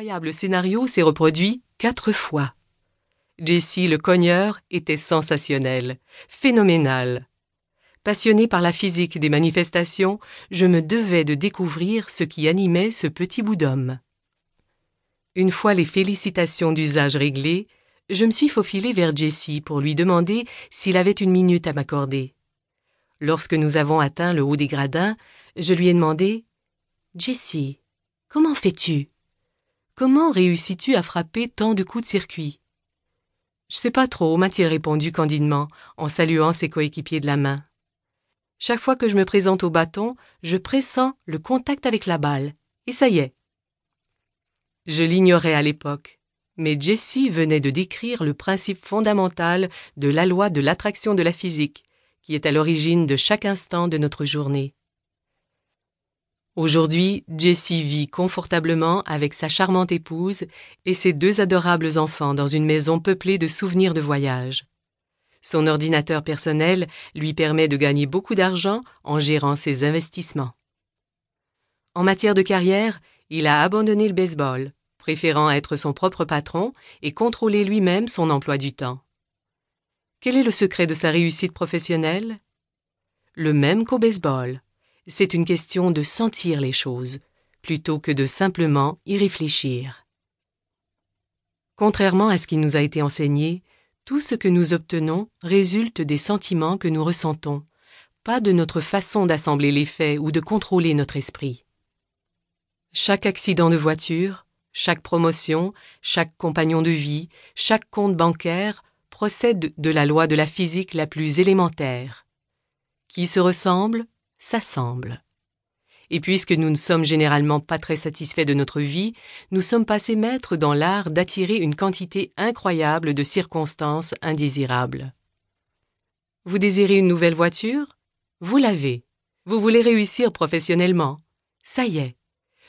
incroyable scénario s'est reproduit quatre fois. Jessie le cogneur était sensationnel, phénoménal. Passionné par la physique des manifestations, je me devais de découvrir ce qui animait ce petit bout d'homme. Une fois les félicitations d'usage réglées, je me suis faufilé vers Jessie pour lui demander s'il avait une minute à m'accorder. Lorsque nous avons atteint le haut des gradins, je lui ai demandé Jessie, comment fais-tu? Comment réussis-tu à frapper tant de coups de circuit? Je sais pas trop, m'a-t-il répondu candidement, en saluant ses coéquipiers de la main. Chaque fois que je me présente au bâton, je pressens le contact avec la balle, et ça y est. Je l'ignorais à l'époque, mais Jessie venait de décrire le principe fondamental de la loi de l'attraction de la physique, qui est à l'origine de chaque instant de notre journée. Aujourd'hui, Jessie vit confortablement avec sa charmante épouse et ses deux adorables enfants dans une maison peuplée de souvenirs de voyage. Son ordinateur personnel lui permet de gagner beaucoup d'argent en gérant ses investissements. En matière de carrière, il a abandonné le baseball, préférant être son propre patron et contrôler lui-même son emploi du temps. Quel est le secret de sa réussite professionnelle? Le même qu'au baseball. C'est une question de sentir les choses, plutôt que de simplement y réfléchir. Contrairement à ce qui nous a été enseigné, tout ce que nous obtenons résulte des sentiments que nous ressentons, pas de notre façon d'assembler les faits ou de contrôler notre esprit. Chaque accident de voiture, chaque promotion, chaque compagnon de vie, chaque compte bancaire procède de la loi de la physique la plus élémentaire. Qui se ressemble, s'assemble. Et puisque nous ne sommes généralement pas très satisfaits de notre vie, nous sommes passés maîtres dans l'art d'attirer une quantité incroyable de circonstances indésirables. Vous désirez une nouvelle voiture? Vous l'avez. Vous voulez réussir professionnellement Ça y est.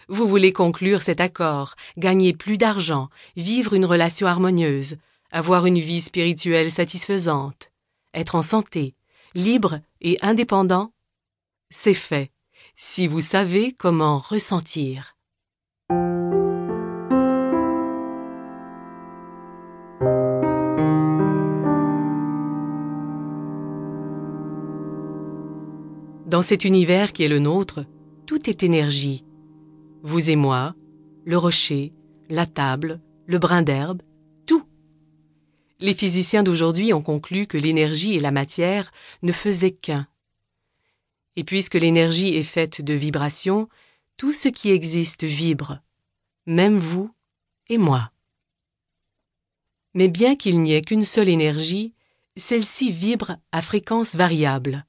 Vous voulez conclure cet accord, gagner plus d'argent, vivre une relation harmonieuse, avoir une vie spirituelle satisfaisante, être en santé, libre et indépendant, c'est fait, si vous savez comment ressentir. Dans cet univers qui est le nôtre, tout est énergie. Vous et moi, le rocher, la table, le brin d'herbe, les physiciens d'aujourd'hui ont conclu que l'énergie et la matière ne faisaient qu'un. Et puisque l'énergie est faite de vibrations, tout ce qui existe vibre, même vous et moi. Mais bien qu'il n'y ait qu'une seule énergie, celle-ci vibre à fréquence variable.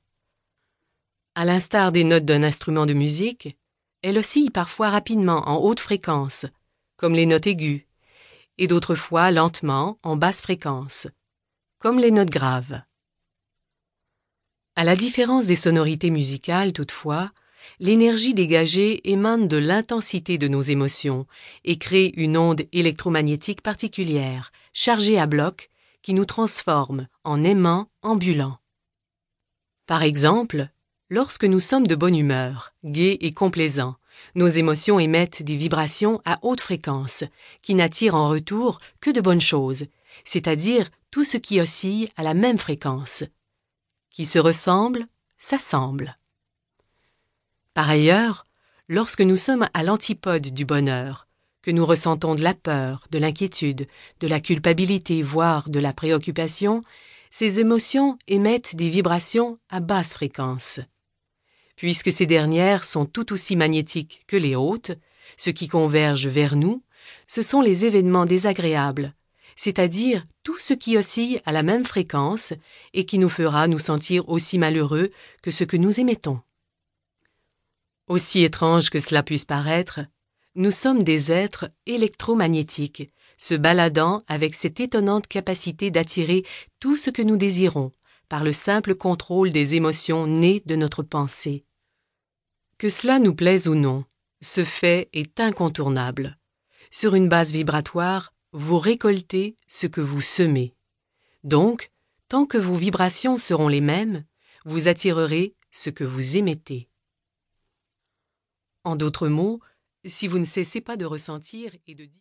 À l'instar des notes d'un instrument de musique, elle oscille parfois rapidement en haute fréquence, comme les notes aiguës, et d'autres fois lentement en basse fréquence, comme les notes graves. À la différence des sonorités musicales, toutefois, l'énergie dégagée émane de l'intensité de nos émotions et crée une onde électromagnétique particulière, chargée à bloc, qui nous transforme en aimants ambulants. Par exemple, lorsque nous sommes de bonne humeur, gais et complaisants, nos émotions émettent des vibrations à haute fréquence, qui n'attirent en retour que de bonnes choses, c'est-à-dire tout ce qui oscille à la même fréquence. Qui se ressemble, s'assemble. Par ailleurs, lorsque nous sommes à l'antipode du bonheur, que nous ressentons de la peur, de l'inquiétude, de la culpabilité, voire de la préoccupation, ces émotions émettent des vibrations à basse fréquence. Puisque ces dernières sont tout aussi magnétiques que les hautes, ce qui converge vers nous, ce sont les événements désagréables, c'est-à-dire tout ce qui oscille à la même fréquence et qui nous fera nous sentir aussi malheureux que ce que nous émettons. Aussi étrange que cela puisse paraître, nous sommes des êtres électromagnétiques, se baladant avec cette étonnante capacité d'attirer tout ce que nous désirons, par le simple contrôle des émotions nées de notre pensée. Que cela nous plaise ou non, ce fait est incontournable. Sur une base vibratoire, vous récoltez ce que vous semez. Donc, tant que vos vibrations seront les mêmes, vous attirerez ce que vous émettez. En d'autres mots, si vous ne cessez pas de ressentir et de dire